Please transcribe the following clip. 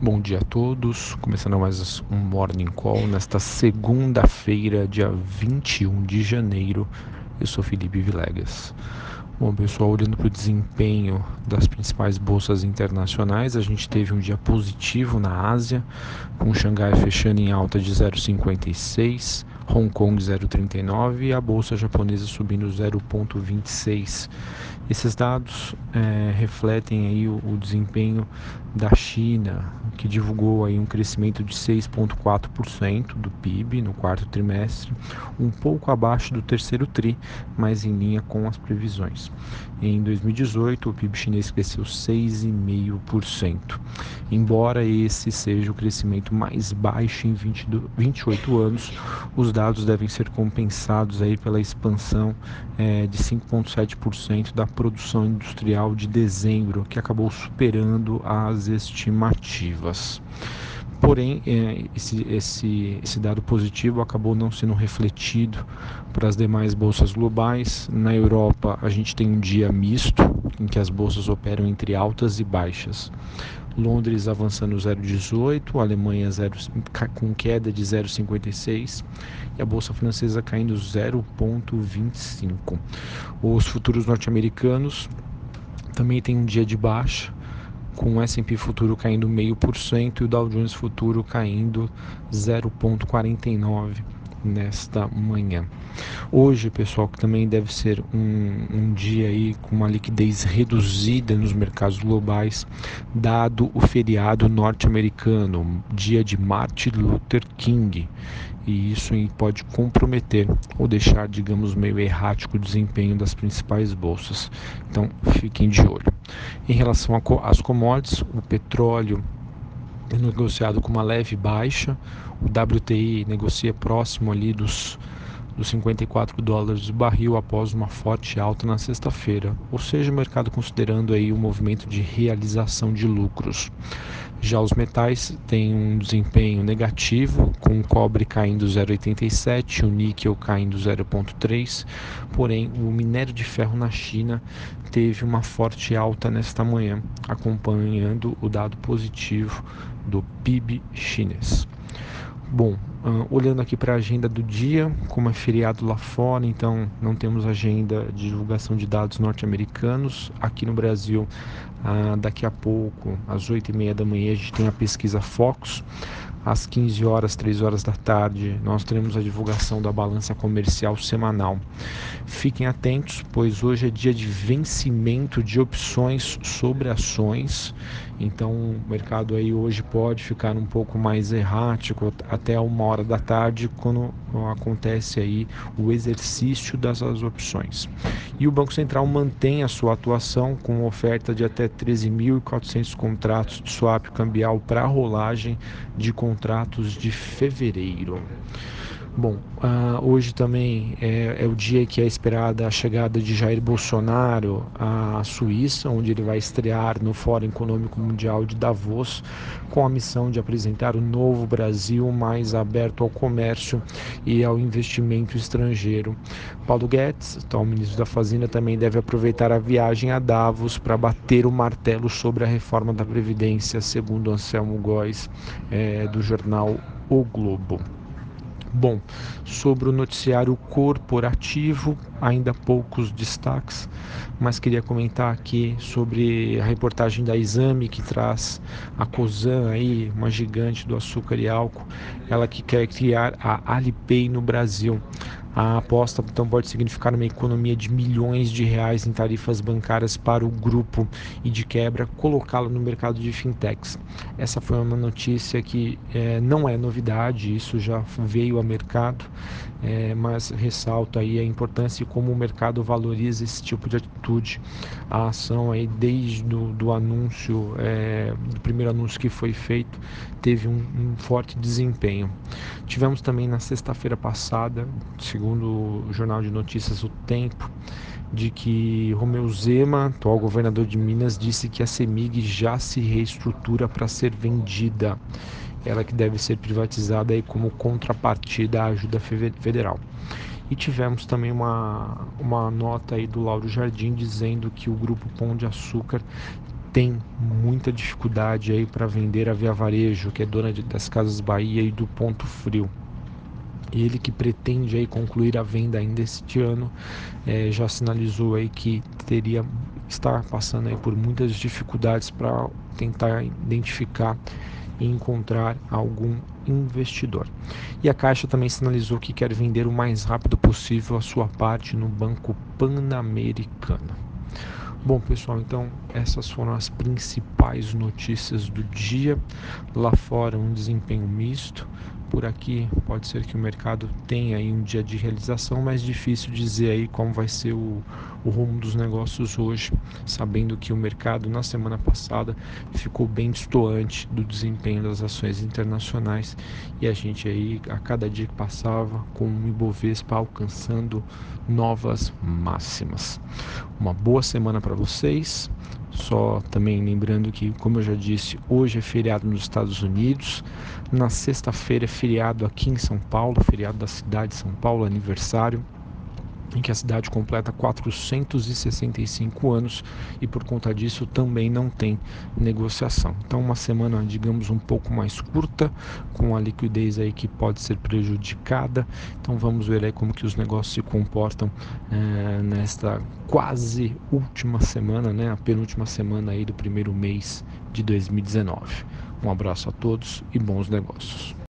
Bom dia a todos, começando mais um Morning Call nesta segunda-feira, dia 21 de janeiro. Eu sou Felipe Vilegas. Bom, pessoal, olhando para o desempenho das principais bolsas internacionais, a gente teve um dia positivo na Ásia, com Xangai fechando em alta de 0,56, Hong Kong 0,39 e a bolsa japonesa subindo 0,26. Esses dados é, refletem aí o, o, desempenho da China, que divulgou aí um crescimento de 6,4% do PIB no quarto trimestre, um pouco abaixo do terceiro tri, mas em linha com as previsões. Em 2018, o PIB chinês cresceu 6,5%. Embora esse seja o crescimento mais baixo em 20, 28 anos, os dados devem ser compensados aí pela expansão é, de 5,7% da produção industrial de dezembro, que acabou superando as estimativas. Porém, é, esse, esse, esse dado positivo acabou não sendo refletido para as demais bolsas globais. Na Europa, a gente tem um dia misto, em que as bolsas operam entre altas e baixas. Londres avançando 0,18, Alemanha 0, com queda de 0,56 e a bolsa francesa caindo 0,25. Os futuros norte-americanos também têm um dia de baixa, com o S&P futuro caindo 0,5% e o Dow Jones futuro caindo 0,49% nesta manhã. Hoje, pessoal, que também deve ser um, um, dia aí com uma liquidez reduzida nos mercados globais, dado o feriado norte-americano, dia de Martin Luther King. E isso pode comprometer ou deixar, digamos, meio errático o desempenho das principais bolsas. Então, fiquem de olho. Em relação às commodities, o petróleo negociado com uma leve baixa, o WTI negocia próximo ali dos, dos 54 dólares de barril após uma forte alta na sexta-feira, ou seja, o mercado considerando aí o um movimento de realização de lucros. Já os metais têm um desempenho negativo, com o cobre caindo 0,87, o níquel caindo 0,3, porém o minério de ferro na China teve uma forte alta nesta manhã, acompanhando o dado positivo do PIB chinês. Bom, uh, olhando aqui para a agenda do dia, como é feriado lá fora, então não temos agenda de divulgação de dados norte-americanos. Aqui no Brasil, uh, daqui a pouco, às 8h30 da manhã, a gente tem a pesquisa Focus. Às 15 horas, 3 horas da tarde, nós teremos a divulgação da balança comercial semanal. Fiquem atentos, pois hoje é dia de vencimento de opções sobre ações. Então, o mercado aí hoje pode ficar um pouco mais errático até uma hora da tarde, quando acontece aí o exercício dessas opções. E o Banco Central mantém a sua atuação com oferta de até 13.400 contratos de swap cambial para rolagem de contratos de fevereiro. Bom, uh, hoje também é, é, o dia que é esperada a chegada de Jair Bolsonaro à Suíça, onde ele vai estrear no Fórum Econômico Mundial de Davos, com a missão de apresentar o novo Brasil mais aberto ao comércio e ao investimento estrangeiro. Paulo Guedes, atual ministro da Fazenda, também deve aproveitar a viagem a Davos para bater o martelo sobre a reforma da Previdência, segundo Anselmo Góes, é, do jornal O Globo. Bom, sobre o noticiário corporativo, ainda poucos destaques, mas queria comentar aqui sobre a reportagem da Exame que traz a Cosan aí, uma gigante do açúcar e álcool, ela que quer criar a Alipay no Brasil. A aposta então pode significar uma economia de milhões de reais em tarifas bancárias para o grupo e de quebra colocá-lo no mercado de fintechs. Essa foi uma notícia que é, não é novidade, isso já veio ao mercado, é, mas ressalto aí a importância e como o mercado valoriza esse tipo de atitude. A ação aí desde do, do anúncio, é, do primeiro anúncio que foi feito, teve um, um forte desempenho. Tivemos também na sexta-feira passada, segundo o jornal de notícias O Tempo, de que Romeu Zema, atual governador de Minas, disse que a CEMIG já se reestrutura para ser vendida. Ela que deve ser privatizada aí como contrapartida à ajuda federal. E tivemos também uma, uma nota aí do Lauro Jardim dizendo que o grupo Pão de Açúcar tem muita dificuldade aí para vender a Via Varejo, que é dona de, das Casas Bahia e do Ponto Frio. Ele que pretende aí concluir a venda ainda este ano, é, já sinalizou aí que teria estar passando aí por muitas dificuldades para tentar identificar e encontrar algum investidor. E a Caixa também sinalizou que quer vender o mais rápido possível a sua parte no Banco Pan-Americano. Bom, pessoal, então essas foram as principais notícias do dia. Lá fora, um desempenho misto. Por aqui, pode ser que o mercado tenha aí um dia de realização, mas difícil dizer aí como vai ser o, o rumo dos negócios hoje, sabendo que o mercado na semana passada ficou bem distoante do desempenho das ações internacionais e a gente aí a cada dia que passava com o Ibovespa alcançando novas máximas. Uma boa semana para vocês. Só também lembrando que, como eu já disse, hoje é feriado nos Estados Unidos. Na sexta-feira é feriado aqui em São Paulo, feriado da cidade de São Paulo, aniversário em que a cidade completa 465 anos e por conta disso também não tem negociação. Então uma semana, digamos, um pouco mais curta, com a liquidez aí que pode ser prejudicada. Então vamos ver aí como que os negócios se comportam é, nesta quase última semana, né, a penúltima semana aí do primeiro mês de 2019. Um abraço a todos e bons negócios.